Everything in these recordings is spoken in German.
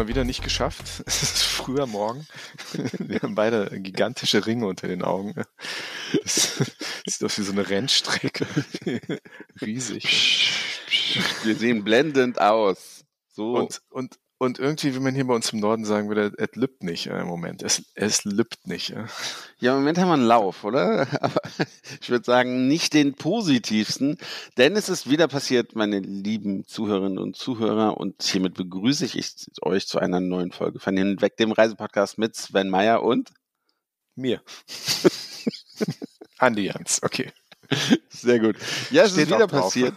Mal wieder nicht geschafft. Es ist früher Morgen. Wir haben beide gigantische Ringe unter den Augen. Das sieht aus wie so eine Rennstrecke. Riesig. Wir sehen blendend aus. So. Und, und, und irgendwie, wie man hier bei uns im Norden sagen würde, es lübt nicht äh, im Moment. Es, es lübt nicht. ja, im Moment haben wir einen Lauf, oder? Aber ich würde sagen, nicht den positivsten, denn es ist wieder passiert, meine lieben Zuhörerinnen und Zuhörer. Und hiermit begrüße ich euch zu einer neuen Folge von den Weg dem Reisepodcast mit Sven Meyer und Mir. Andi Jans, okay. sehr gut. Ja, es Steht ist wieder passiert.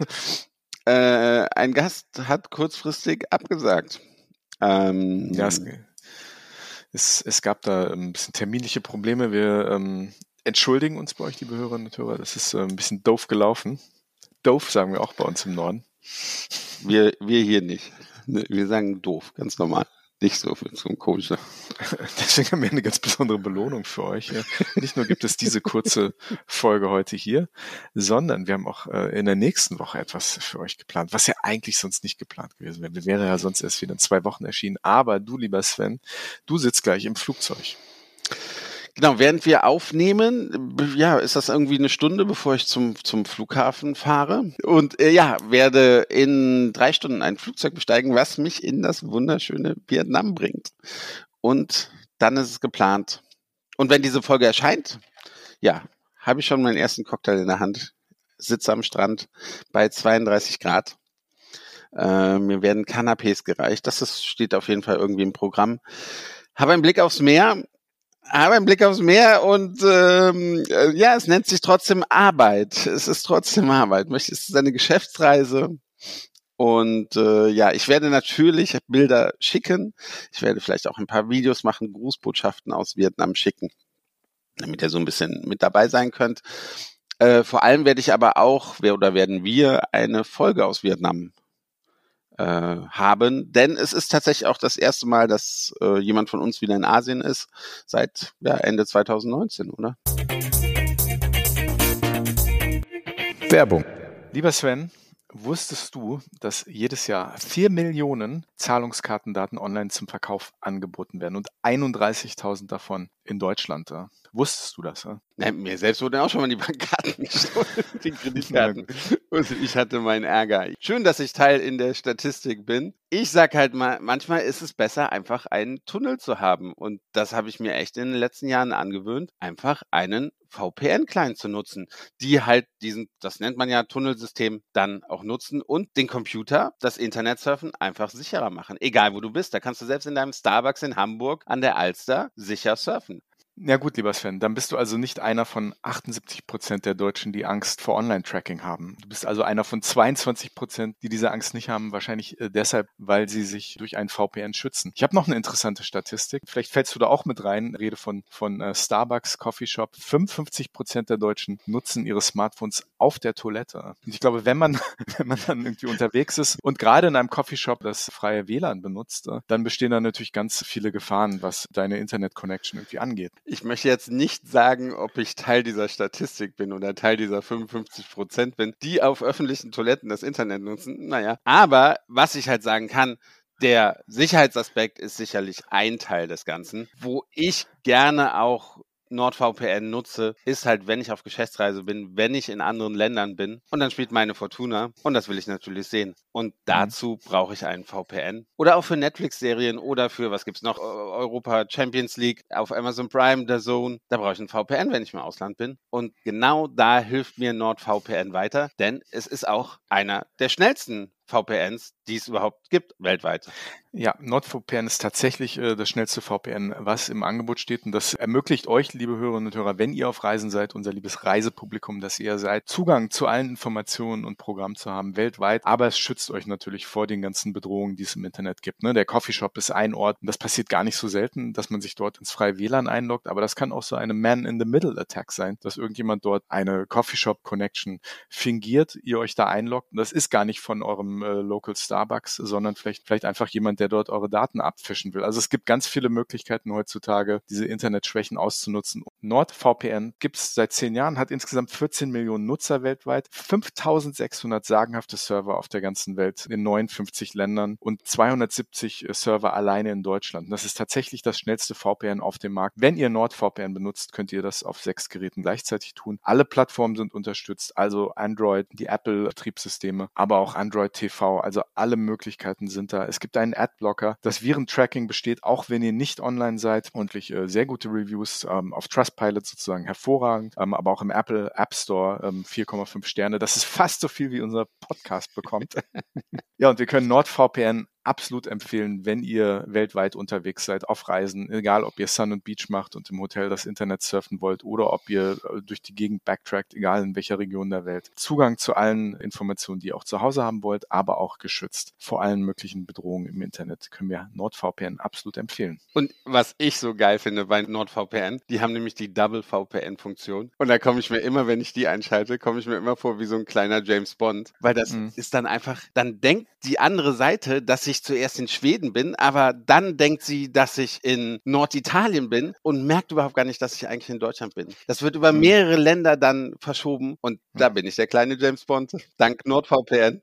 Äh, ein Gast hat kurzfristig abgesagt. Ähm, Ja, es, es, es gab da ein bisschen terminliche Probleme. Wir ähm, entschuldigen uns bei euch, liebe Hörerinnen und Hörer. Das ist äh, ein bisschen doof gelaufen. Doof sagen wir auch bei uns im Norden. wir, wir hier nicht. Ne, Wir sagen doof, ganz normal. Nicht so so ein komischer. Deswegen haben wir eine ganz besondere Belohnung für euch. Nicht nur gibt es diese kurze Folge heute hier, sondern wir haben auch äh, in der nächsten Woche etwas für euch geplant, was ja eigentlich sonst nicht geplant gewesen wäre. Wir wäre ja sonst erst wieder in zwei Wochen erschienen. Aber du, lieber Sven, du sitzt gleich im Flugzeug. Genau, während wir aufnehmen, ja, ist das irgendwie eine Stunde, bevor ich zum, zum Flughafen fahre. Und äh, ja, werde in drei Stunden ein Flugzeug besteigen, was mich in das wunderschöne Vietnam bringt. Und dann ist es geplant. Und wenn diese Folge erscheint, ja, habe ich schon meinen ersten Cocktail in der Hand, sitze am Strand bei 32 Grad. Äh, mir werden Canapés gereicht. Das ist, steht auf jeden Fall irgendwie im Programm. Habe einen Blick aufs Meer, habe einen Blick aufs Meer und ähm, äh, ja, es nennt sich trotzdem Arbeit. Es ist trotzdem Arbeit. Es ist eine Geschäftsreise. Und äh, ja, ich werde natürlich Bilder schicken. Ich werde vielleicht auch ein paar Videos machen, Grußbotschaften aus Vietnam schicken, damit ihr so ein bisschen mit dabei sein könnt. Äh, vor allem werde ich aber auch, wer oder werden wir, eine Folge aus Vietnam äh, haben, denn es ist tatsächlich auch das erste Mal, dass äh, jemand von uns wieder in Asien ist, seit ja, Ende 2019, oder? Werbung. Lieber Sven, wusstest du, dass jedes Jahr vier Millionen Zahlungskartendaten online zum Verkauf angeboten werden und 31.000 davon in Deutschland? äh? Wusstest du das? äh? Ne, mir selbst wurden auch schon mal die Bankkarten gestohlen, die Kreditkarten. Und ich hatte meinen Ärger. Schön, dass ich Teil in der Statistik bin. Ich sag halt mal, manchmal ist es besser, einfach einen Tunnel zu haben. Und das habe ich mir echt in den letzten Jahren angewöhnt, einfach einen VPN-Client zu nutzen, die halt diesen, das nennt man ja Tunnelsystem, dann auch nutzen und den Computer, das Internetsurfen einfach sicherer machen. Egal wo du bist. Da kannst du selbst in deinem Starbucks in Hamburg an der Alster sicher surfen. Ja gut, lieber Sven, dann bist du also nicht einer von 78 Prozent der Deutschen, die Angst vor Online-Tracking haben. Du bist also einer von 22 Prozent, die diese Angst nicht haben, wahrscheinlich äh, deshalb, weil sie sich durch ein VPN schützen. Ich habe noch eine interessante Statistik. Vielleicht fällst du da auch mit rein. Rede von, von äh, Starbucks, Coffeeshop. 55 Prozent der Deutschen nutzen ihre Smartphones auf der Toilette. Und ich glaube, wenn man, wenn man dann irgendwie unterwegs ist und gerade in einem Coffeeshop das freie WLAN benutzt, äh, dann bestehen da natürlich ganz viele Gefahren, was deine Internet-Connection irgendwie angeht. Ich möchte jetzt nicht sagen, ob ich Teil dieser Statistik bin oder Teil dieser 55 Prozent bin, die auf öffentlichen Toiletten das Internet nutzen. Naja, aber was ich halt sagen kann, der Sicherheitsaspekt ist sicherlich ein Teil des Ganzen. Wo ich gerne auch NordVPN nutze, ist halt, wenn ich auf Geschäftsreise bin, wenn ich in anderen Ländern bin und dann spielt meine Fortuna und das will ich natürlich sehen. Und dazu brauche ich einen VPN. Oder auch für Netflix-Serien oder für, was gibt's noch, Eu- Europa Champions League auf Amazon Prime, der Zone. Da brauche ich einen VPN, wenn ich im Ausland bin. Und genau da hilft mir NordVPN weiter, denn es ist auch einer der schnellsten VPNs, die es überhaupt gibt weltweit. Ja, NordVPN ist tatsächlich äh, das schnellste VPN, was im Angebot steht. Und das ermöglicht euch, liebe Hörerinnen und Hörer, wenn ihr auf Reisen seid, unser liebes Reisepublikum, dass ihr seid, Zugang zu allen Informationen und Programmen zu haben, weltweit. Aber es schützt euch natürlich vor den ganzen Bedrohungen, die es im Internet gibt. Ne? Der Coffeeshop ist ein Ort. Das passiert gar nicht so selten, dass man sich dort ins freie WLAN einloggt. Aber das kann auch so eine Man-in-the-Middle-Attack sein, dass irgendjemand dort eine Coffeeshop-Connection fingiert, ihr euch da einloggt. Und das ist gar nicht von eurem äh, Local Starbucks, sondern vielleicht, vielleicht einfach jemand, der dort eure Daten abfischen will. Also es gibt ganz viele Möglichkeiten heutzutage, diese Internetschwächen auszunutzen. NordVPN gibt es seit zehn Jahren, hat insgesamt 14 Millionen Nutzer weltweit, 5600 sagenhafte Server auf der ganzen Welt in 59 Ländern und 270 Server alleine in Deutschland. Das ist tatsächlich das schnellste VPN auf dem Markt. Wenn ihr NordVPN benutzt, könnt ihr das auf sechs Geräten gleichzeitig tun. Alle Plattformen sind unterstützt, also Android, die Apple-Betriebssysteme, aber auch Android TV, also alle Möglichkeiten sind da. Es gibt einen Adblocker. Das Virentracking besteht, auch wenn ihr nicht online seid. Und äh, sehr gute Reviews ähm, auf Trustpilot sozusagen hervorragend, ähm, aber auch im Apple App Store ähm, 4,5 Sterne. Das ist fast so viel, wie unser Podcast bekommt. ja, und wir können NordVPN absolut empfehlen, wenn ihr weltweit unterwegs seid, auf Reisen, egal ob ihr Sun und Beach macht und im Hotel das Internet surfen wollt oder ob ihr äh, durch die Gegend backtrackt, egal in welcher Region der Welt. Zugang zu allen Informationen, die ihr auch zu Hause haben wollt, aber auch geschützt vor allen möglichen Bedrohungen im Internet, können wir NordVPN absolut empfehlen. Und was ich so geil finde bei NordVPN, die haben nämlich die Double VPN-Funktion. Und da komme ich mir immer, wenn ich die einschalte, komme ich mir immer vor wie so ein kleiner James Bond. Weil das Mhm. ist dann einfach, dann denkt die andere Seite, dass ich zuerst in Schweden bin, aber dann denkt sie, dass ich in Norditalien bin und merkt überhaupt gar nicht, dass ich eigentlich in Deutschland bin. Das wird über Mhm. mehrere Länder dann verschoben und da bin ich der kleine James Bond, dank NordVPN.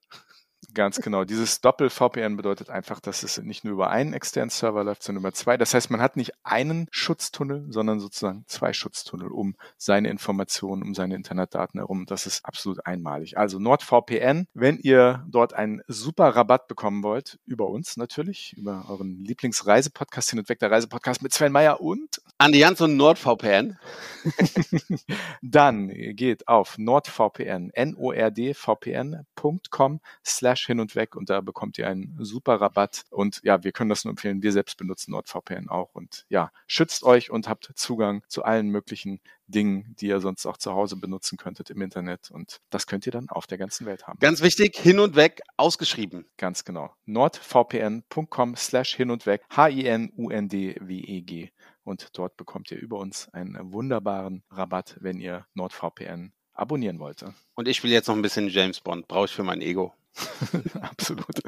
Ganz genau. Dieses Doppel-VPN bedeutet einfach, dass es nicht nur über einen externen Server läuft, sondern über zwei. Das heißt, man hat nicht einen Schutztunnel, sondern sozusagen zwei Schutztunnel um seine Informationen, um seine Internetdaten herum. Das ist absolut einmalig. Also NordVPN, wenn ihr dort einen super Rabatt bekommen wollt, über uns natürlich, über euren Lieblingsreisepodcast hin und weg, der Reisepodcast mit Sven Meyer und Andi Jans und NordVPN. dann geht auf nordvpn, nordvpn.com slash hin und weg und da bekommt ihr einen super Rabatt und ja, wir können das nur empfehlen. Wir selbst benutzen NordVPN auch und ja, schützt euch und habt Zugang zu allen möglichen Dingen, die ihr sonst auch zu Hause benutzen könntet im Internet und das könnt ihr dann auf der ganzen Welt haben. Ganz wichtig, hin und weg ausgeschrieben. Ganz genau. nordvpn.com slash hin und weg, H-I-N-U-N-D-W-E-G. Und dort bekommt ihr über uns einen wunderbaren Rabatt, wenn ihr NordVPN abonnieren wollt. Und ich will jetzt noch ein bisschen James Bond, brauche ich für mein Ego. Absolut.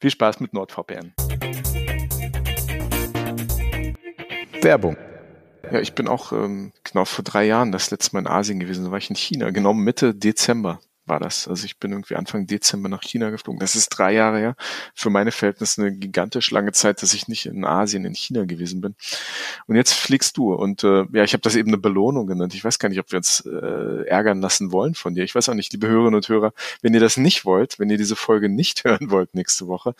Viel Spaß mit NordVPN. Werbung. Ja, ich bin auch ähm, genau vor drei Jahren das letzte Mal in Asien gewesen. Da war ich in China, genau Mitte Dezember war das. Also ich bin irgendwie Anfang Dezember nach China geflogen. Das ist drei Jahre her. Für meine Verhältnisse eine gigantisch lange Zeit, dass ich nicht in Asien, in China gewesen bin. Und jetzt fliegst du. Und äh, ja, ich habe das eben eine Belohnung genannt. Ich weiß gar nicht, ob wir uns äh, ärgern lassen wollen von dir. Ich weiß auch nicht, liebe Hörerinnen und Hörer, wenn ihr das nicht wollt, wenn ihr diese Folge nicht hören wollt nächste Woche,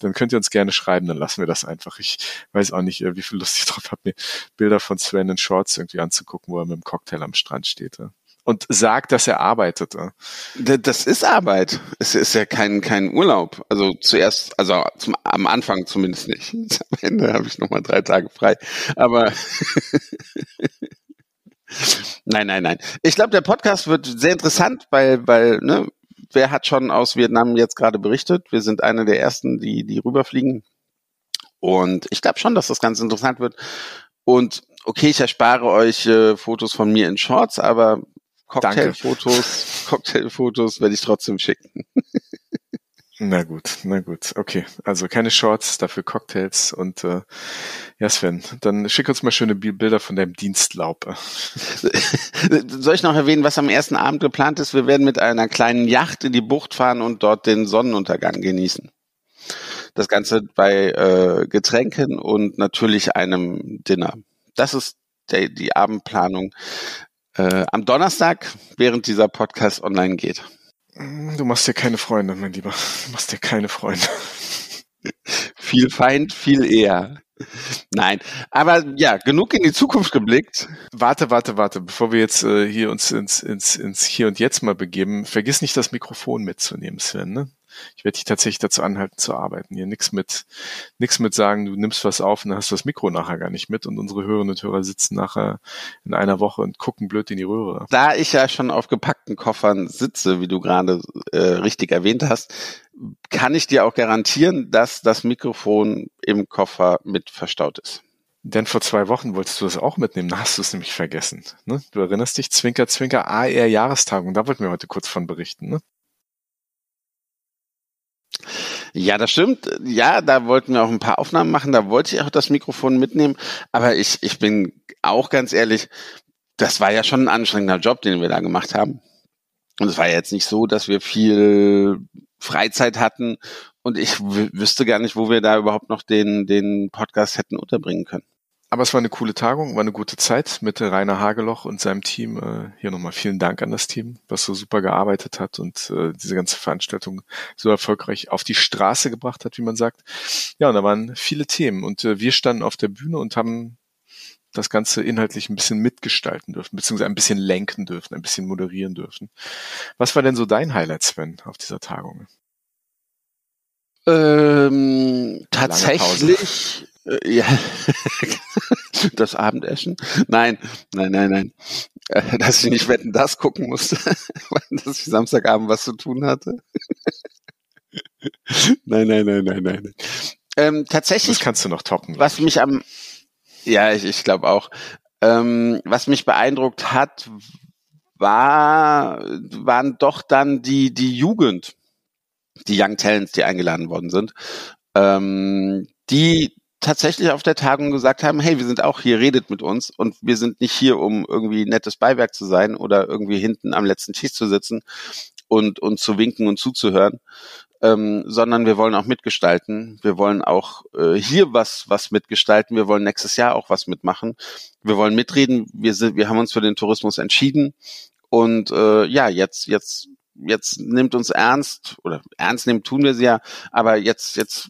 dann könnt ihr uns gerne schreiben, dann lassen wir das einfach. Ich weiß auch nicht, äh, wie viel Lust ich drauf habe, mir Bilder von Sven in Shorts irgendwie anzugucken, wo er mit dem Cocktail am Strand steht. Ja. Und sagt, dass er arbeitet. Das ist Arbeit. Es ist ja kein, kein Urlaub. Also zuerst, also zum, am Anfang zumindest nicht. Am Ende habe ich nochmal drei Tage frei. Aber nein, nein, nein. Ich glaube, der Podcast wird sehr interessant, weil, weil, ne, wer hat schon aus Vietnam jetzt gerade berichtet? Wir sind einer der ersten, die, die rüberfliegen. Und ich glaube schon, dass das ganz interessant wird. Und okay, ich erspare euch äh, Fotos von mir in Shorts, aber Cocktailfotos, Cocktailfotos werde ich trotzdem schicken. Na gut, na gut. Okay, also keine Shorts, dafür Cocktails und äh, ja Sven, dann schick uns mal schöne Bi- Bilder von deinem Dienstlaub. Soll ich noch erwähnen, was am ersten Abend geplant ist? Wir werden mit einer kleinen Yacht in die Bucht fahren und dort den Sonnenuntergang genießen. Das Ganze bei äh, Getränken und natürlich einem Dinner. Das ist der, die Abendplanung äh, am Donnerstag, während dieser Podcast online geht. Du machst dir keine Freunde, mein Lieber. Du machst dir keine Freunde. Viel Feind, viel eher. Nein, aber ja, genug in die Zukunft geblickt. Warte, warte, warte, bevor wir jetzt äh, hier uns ins, ins, ins Hier und Jetzt mal begeben, vergiss nicht das Mikrofon mitzunehmen, Sven. Ne? Ich werde dich tatsächlich dazu anhalten zu arbeiten. Hier nix mit, nix mit sagen, du nimmst was auf und dann hast du das Mikro nachher gar nicht mit und unsere Hörerinnen und Hörer sitzen nachher in einer Woche und gucken blöd in die Röhre. Da ich ja schon auf gepackten Koffern sitze, wie du gerade äh, richtig erwähnt hast, kann ich dir auch garantieren, dass das Mikrofon im Koffer mit verstaut ist. Denn vor zwei Wochen wolltest du das auch mitnehmen, da hast du es nämlich vergessen. Ne? Du erinnerst dich, Zwinker, Zwinker, AR Jahrestagung, da wollten wir heute kurz von berichten. Ne? Ja, das stimmt. Ja, da wollten wir auch ein paar Aufnahmen machen. Da wollte ich auch das Mikrofon mitnehmen. Aber ich, ich bin auch ganz ehrlich, das war ja schon ein anstrengender Job, den wir da gemacht haben. Und es war ja jetzt nicht so, dass wir viel Freizeit hatten und ich wü- wüsste gar nicht, wo wir da überhaupt noch den, den Podcast hätten unterbringen können. Aber es war eine coole Tagung, war eine gute Zeit mit Rainer Hageloch und seinem Team. Äh, Hier nochmal vielen Dank an das Team, was so super gearbeitet hat und äh, diese ganze Veranstaltung so erfolgreich auf die Straße gebracht hat, wie man sagt. Ja, und da waren viele Themen und äh, wir standen auf der Bühne und haben das Ganze inhaltlich ein bisschen mitgestalten dürfen, beziehungsweise ein bisschen lenken dürfen, ein bisschen moderieren dürfen. Was war denn so dein Highlight, Sven, auf dieser Tagung? Ähm, tatsächlich, ja, das Abendessen? Nein, nein, nein, nein. Äh, Dass ich nicht wetten, das gucken musste, weil dass ich Samstagabend was zu tun hatte. nein, nein, nein, nein, nein. Ähm, Das tatsächlich, kannst du noch toppen. was mich am, ja, ich, ich glaube auch, ähm, was mich beeindruckt hat, war, waren doch dann die, die Jugend, die Young Talents, die eingeladen worden sind, ähm, die tatsächlich auf der Tagung gesagt haben, hey, wir sind auch hier, redet mit uns und wir sind nicht hier, um irgendwie nettes Beiwerk zu sein oder irgendwie hinten am letzten Tisch zu sitzen und, und zu winken und zuzuhören, ähm, sondern wir wollen auch mitgestalten. Wir wollen auch äh, hier was, was mitgestalten. Wir wollen nächstes Jahr auch was mitmachen. Wir wollen mitreden. Wir sind, wir haben uns für den Tourismus entschieden. Und äh, ja, jetzt, jetzt, jetzt nimmt uns ernst oder ernst nehmen tun wir sie ja, aber jetzt, jetzt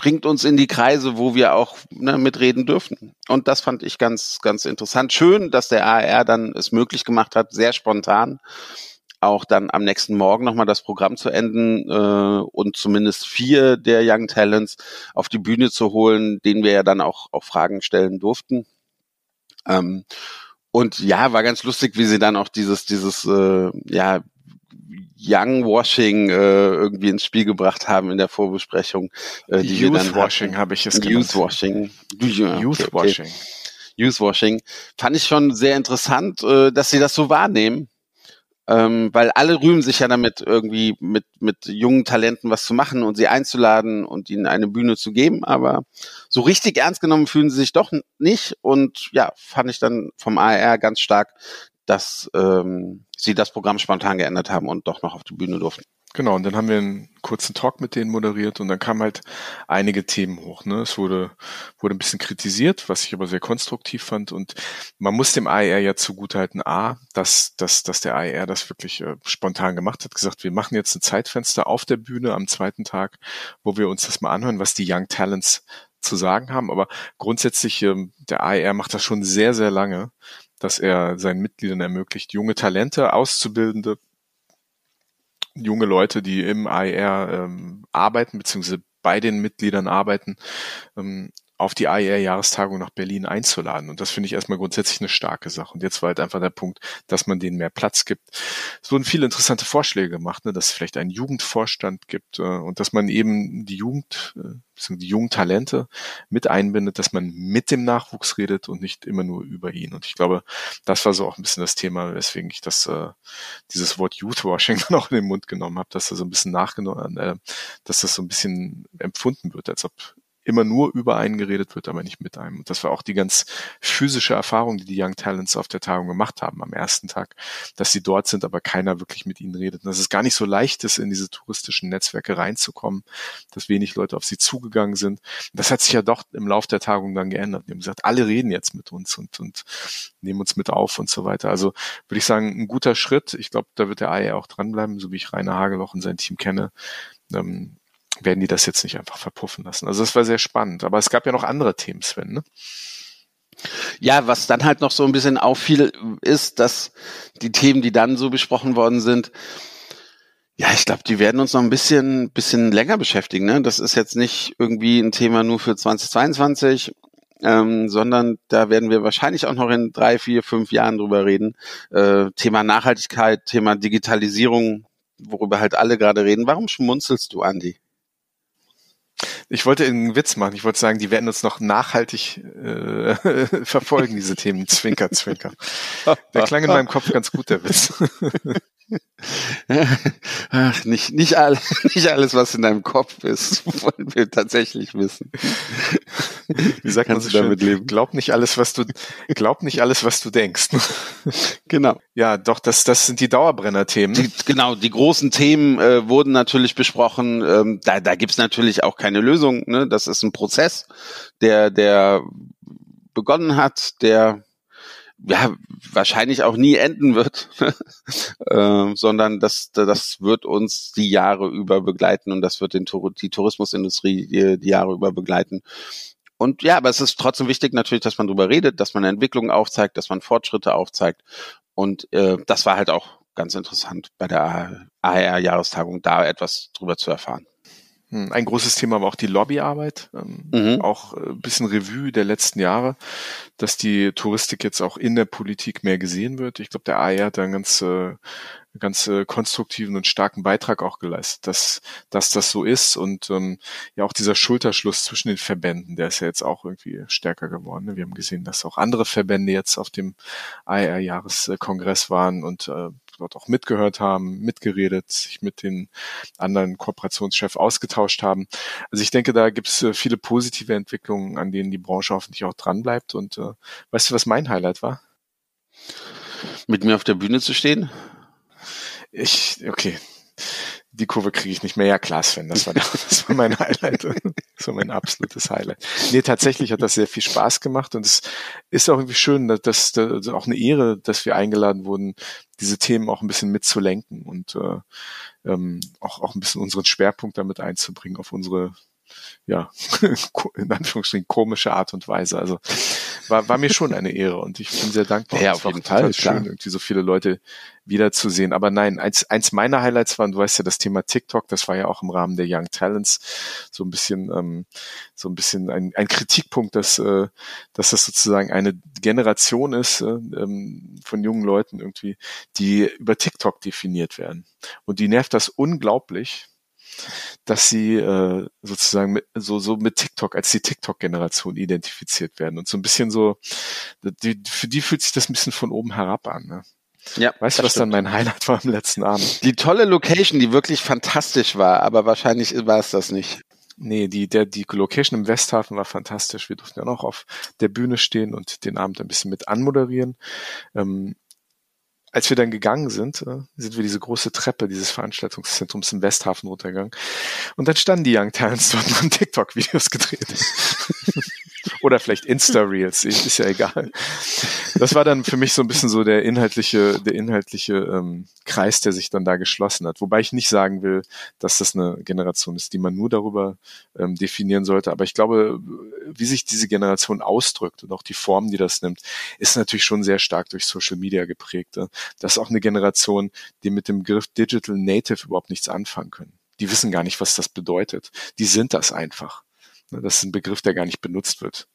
bringt uns in die Kreise, wo wir auch ne, mitreden dürfen. Und das fand ich ganz, ganz interessant. Schön, dass der AR dann es möglich gemacht hat, sehr spontan auch dann am nächsten Morgen nochmal das Programm zu enden äh, und zumindest vier der Young Talents auf die Bühne zu holen, denen wir ja dann auch, auch Fragen stellen durften. Ähm, und ja, war ganz lustig, wie sie dann auch dieses, dieses, äh, ja, Young Washing äh, irgendwie ins Spiel gebracht haben in der Vorbesprechung. Äh, die wir dann Youth Washing hatten. habe ich es Youth genannt. Washing. Ja, Youth okay, okay. Washing. Youth Washing. Fand ich schon sehr interessant, äh, dass sie das so wahrnehmen. Ähm, weil alle rühmen sich ja damit, irgendwie mit, mit jungen Talenten was zu machen und sie einzuladen und ihnen eine Bühne zu geben. Aber so richtig ernst genommen fühlen sie sich doch nicht. Und ja, fand ich dann vom AR ganz stark, dass ähm, sie das Programm spontan geändert haben und doch noch auf die Bühne durften. Genau, und dann haben wir einen kurzen Talk mit denen moderiert und dann kamen halt einige Themen hoch. Ne? Es wurde, wurde ein bisschen kritisiert, was ich aber sehr konstruktiv fand. Und man muss dem AER ja zugutehalten, A, dass, dass, dass der AER das wirklich äh, spontan gemacht hat, gesagt, wir machen jetzt ein Zeitfenster auf der Bühne am zweiten Tag, wo wir uns das mal anhören, was die Young Talents zu sagen haben. Aber grundsätzlich, ähm, der AER macht das schon sehr, sehr lange, dass er seinen Mitgliedern ermöglicht, junge Talente, Auszubildende, junge Leute, die im AER ähm, arbeiten, beziehungsweise bei den Mitgliedern arbeiten, ähm, auf die AER-Jahrestagung nach Berlin einzuladen. Und das finde ich erstmal grundsätzlich eine starke Sache. Und jetzt war halt einfach der Punkt, dass man denen mehr Platz gibt. Es wurden viele interessante Vorschläge gemacht, ne, dass es vielleicht einen Jugendvorstand gibt äh, und dass man eben die Jugend, äh, die jungen Talente mit einbindet, dass man mit dem Nachwuchs redet und nicht immer nur über ihn. Und ich glaube, das war so auch ein bisschen das Thema, weswegen ich das, äh, dieses Wort Youthwashing dann auch in den Mund genommen habe, dass da so ein bisschen nachgenommen, äh, dass das so ein bisschen empfunden wird, als ob immer nur über einen geredet wird, aber nicht mit einem. Und das war auch die ganz physische Erfahrung, die die Young Talents auf der Tagung gemacht haben am ersten Tag, dass sie dort sind, aber keiner wirklich mit ihnen redet. Und dass es gar nicht so leicht ist, in diese touristischen Netzwerke reinzukommen, dass wenig Leute auf sie zugegangen sind. Das hat sich ja doch im Lauf der Tagung dann geändert. Die haben gesagt, alle reden jetzt mit uns und, und nehmen uns mit auf und so weiter. Also würde ich sagen, ein guter Schritt. Ich glaube, da wird der AE auch dranbleiben, so wie ich Rainer Hageloch und sein Team kenne. Ähm, werden die das jetzt nicht einfach verpuffen lassen. Also das war sehr spannend. Aber es gab ja noch andere Themen, Sven. Ne? Ja, was dann halt noch so ein bisschen auffiel, ist, dass die Themen, die dann so besprochen worden sind, Ja, ich glaube, die werden uns noch ein bisschen, bisschen länger beschäftigen. Ne? Das ist jetzt nicht irgendwie ein Thema nur für 2022, ähm, sondern da werden wir wahrscheinlich auch noch in drei, vier, fünf Jahren drüber reden. Äh, Thema Nachhaltigkeit, Thema Digitalisierung, worüber halt alle gerade reden. Warum schmunzelst du, Andi? Ich wollte einen Witz machen. Ich wollte sagen, die werden uns noch nachhaltig äh, verfolgen, diese Themen. Zwinker, zwinker. Der klang in meinem Kopf ganz gut, der Witz. Ach, nicht, nicht, all, nicht alles, was in deinem Kopf ist, wollen wir tatsächlich wissen. Wie sagt man Kannst so du schön? damit leben? Glaub nicht alles, was du, glaub nicht alles, was du denkst. Genau. Ja, doch, das, das sind die Dauerbrenner-Themen. Die, genau, die großen Themen äh, wurden natürlich besprochen. Ähm, da da gibt's natürlich auch keine Lösung. Ne? Das ist ein Prozess, der, der begonnen hat, der ja wahrscheinlich auch nie enden wird, ähm, sondern das, das wird uns die Jahre über begleiten und das wird den, Tour- die Tourismusindustrie die, die Jahre über begleiten. Und ja, aber es ist trotzdem wichtig natürlich, dass man darüber redet, dass man Entwicklungen aufzeigt, dass man Fortschritte aufzeigt. Und äh, das war halt auch ganz interessant bei der AR-Jahrestagung, da etwas drüber zu erfahren. Hm, Ein großes Thema war auch die Lobbyarbeit, ähm, Mhm. auch äh, ein bisschen Revue der letzten Jahre, dass die Touristik jetzt auch in der Politik mehr gesehen wird. Ich glaube, der AR hat da einen ganz, äh, ganz äh, konstruktiven und starken Beitrag auch geleistet, dass, dass das so ist und ähm, ja auch dieser Schulterschluss zwischen den Verbänden, der ist ja jetzt auch irgendwie stärker geworden. ne? Wir haben gesehen, dass auch andere Verbände jetzt auf dem AR-Jahreskongress waren und äh, dort auch mitgehört haben, mitgeredet, sich mit den anderen Kooperationschefs ausgetauscht haben. Also ich denke, da gibt es äh, viele positive Entwicklungen, an denen die Branche hoffentlich auch dranbleibt. Und äh, weißt du, was mein Highlight war? Mit mir auf der Bühne zu stehen? Ich, okay, die Kurve kriege ich nicht mehr. Ja, klar, Sven, das war, das war mein Highlight. Das war mein absolutes Highlight. Nee, tatsächlich hat das sehr viel Spaß gemacht und es ist auch irgendwie schön, dass, dass, dass auch eine Ehre, dass wir eingeladen wurden, diese Themen auch ein bisschen mitzulenken und äh, ähm, auch, auch ein bisschen unseren Schwerpunkt damit einzubringen auf unsere ja, in Anführungsstrichen komische Art und Weise. Also war, war mir schon eine Ehre und ich bin sehr dankbar. Ja, Es auf war jeden Fall, schön, klar. irgendwie so viele Leute wiederzusehen. Aber nein, eins, eins meiner Highlights waren, du weißt ja, das Thema TikTok, das war ja auch im Rahmen der Young Talents so ein bisschen, ähm, so ein bisschen ein, ein Kritikpunkt, dass, äh, dass das sozusagen eine Generation ist äh, ähm, von jungen Leuten irgendwie, die über TikTok definiert werden. Und die nervt das unglaublich, dass sie äh, sozusagen mit, so, so mit TikTok als die TikTok-Generation identifiziert werden und so ein bisschen so, die, für die fühlt sich das ein bisschen von oben herab an. Ne? Ja, Weißt du, was dann stimmt. mein Highlight war am letzten Abend? Die tolle Location, die wirklich fantastisch war, aber wahrscheinlich war es das nicht. Nee, die, der, die Location im Westhafen war fantastisch. Wir durften ja noch auf der Bühne stehen und den Abend ein bisschen mit anmoderieren. Ähm, als wir dann gegangen sind, äh, sind wir diese große Treppe dieses Veranstaltungszentrums im Westhafen runtergegangen. Und dann standen die Young Talents dort und haben TikTok-Videos gedreht. Oder vielleicht Insta-Reels, ist ja egal. Das war dann für mich so ein bisschen so der inhaltliche, der inhaltliche ähm, Kreis, der sich dann da geschlossen hat. Wobei ich nicht sagen will, dass das eine Generation ist, die man nur darüber ähm, definieren sollte. Aber ich glaube, wie sich diese Generation ausdrückt und auch die Form, die das nimmt, ist natürlich schon sehr stark durch Social Media geprägt. äh. Das ist auch eine Generation, die mit dem Begriff Digital Native überhaupt nichts anfangen können. Die wissen gar nicht, was das bedeutet. Die sind das einfach. Ne, Das ist ein Begriff, der gar nicht benutzt wird.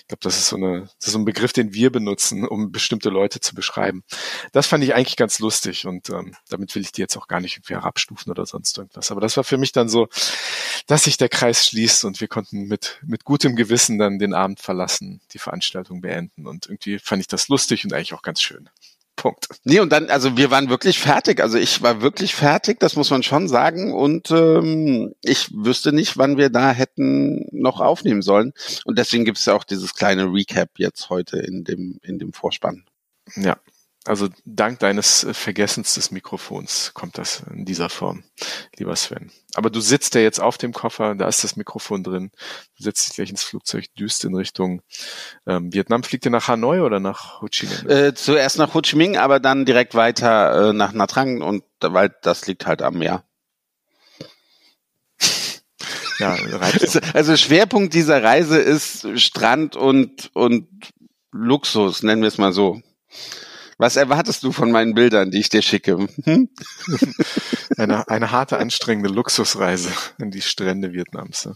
Ich glaube, das ist so eine, das ist so ein Begriff, den wir benutzen, um bestimmte Leute zu beschreiben. Das fand ich eigentlich ganz lustig und ähm, damit will ich die jetzt auch gar nicht irgendwie herabstufen oder sonst irgendwas. Aber das war für mich dann so, dass sich der Kreis schließt und wir konnten mit mit gutem Gewissen dann den Abend verlassen, die Veranstaltung beenden und irgendwie fand ich das lustig und eigentlich auch ganz schön. Punkt. Nee, und dann, also wir waren wirklich fertig. Also ich war wirklich fertig, das muss man schon sagen. Und ähm, ich wüsste nicht, wann wir da hätten noch aufnehmen sollen. Und deswegen gibt es ja auch dieses kleine Recap jetzt heute in dem, in dem Vorspann. Ja. Also dank deines äh, Vergessens des Mikrofons kommt das in dieser Form, lieber Sven. Aber du sitzt ja jetzt auf dem Koffer, da ist das Mikrofon drin. Du setzt dich gleich ins Flugzeug, düst in Richtung ähm, Vietnam. Fliegt ihr nach Hanoi oder nach Ho Chi Minh? Äh, zuerst nach Ho Chi Minh, aber dann direkt weiter äh, nach Nha Trang und weil das liegt halt am Meer. Ja, reicht. Also Schwerpunkt dieser Reise ist Strand und, und Luxus, nennen wir es mal so. Was erwartest du von meinen Bildern, die ich dir schicke? Hm? Eine, eine harte, anstrengende Luxusreise an die Strände Vietnams.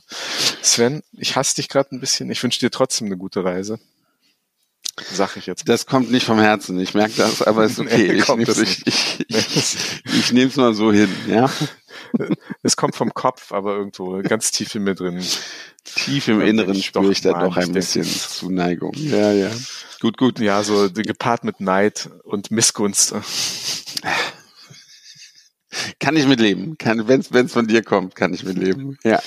Sven, ich hasse dich gerade ein bisschen. Ich wünsche dir trotzdem eine gute Reise. Sag ich jetzt. Das kommt nicht vom Herzen, ich merke das, aber ist okay. Nee, ich kommt nehm's, es ich, ich, ich, ich nehme es mal so hin, ja. Es kommt vom Kopf, aber irgendwo ganz tief in mir drin. Tief im Inneren spüre ich da doch ein denke. bisschen Zuneigung. Ja, ja. Gut, gut. Ja, so gepaart mit Neid und Missgunst. Kann ich mitleben. Kann, wenn es von dir kommt, kann ich mitleben. Ja.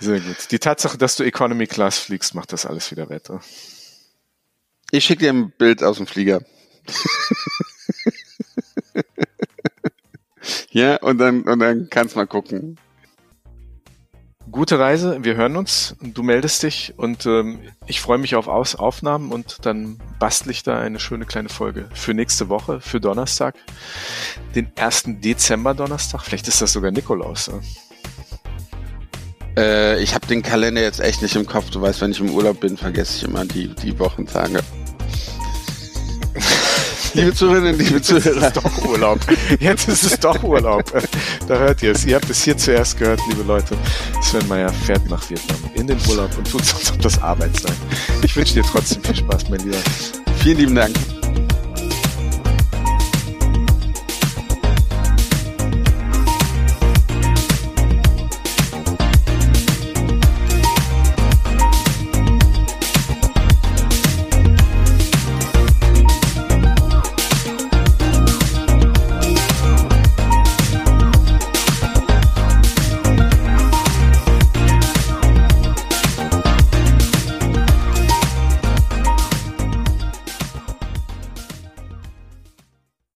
Sehr gut. Die Tatsache, dass du Economy Class fliegst, macht das alles wieder wett. Ich schicke dir ein Bild aus dem Flieger. ja, und dann, und dann kannst mal gucken. Gute Reise, wir hören uns, du meldest dich und ähm, ich freue mich auf Aus Aufnahmen und dann bastel ich da eine schöne kleine Folge für nächste Woche, für Donnerstag, den 1. Dezember Donnerstag, vielleicht ist das sogar Nikolaus. äh. Äh, ich habe den Kalender jetzt echt nicht im Kopf. Du weißt, wenn ich im Urlaub bin, vergesse ich immer die, die Wochentage. liebe Zuhörerinnen, liebe Jetzt ist Zuhörer. es doch Urlaub. Jetzt ist es doch Urlaub. Da hört ihr es. Ihr habt es hier zuerst gehört, liebe Leute. Sven Meyer fährt nach Vietnam in den Urlaub und tut sonst auf das Arbeit sein. Ich wünsche dir trotzdem viel Spaß, mein Lieber. Vielen lieben Dank.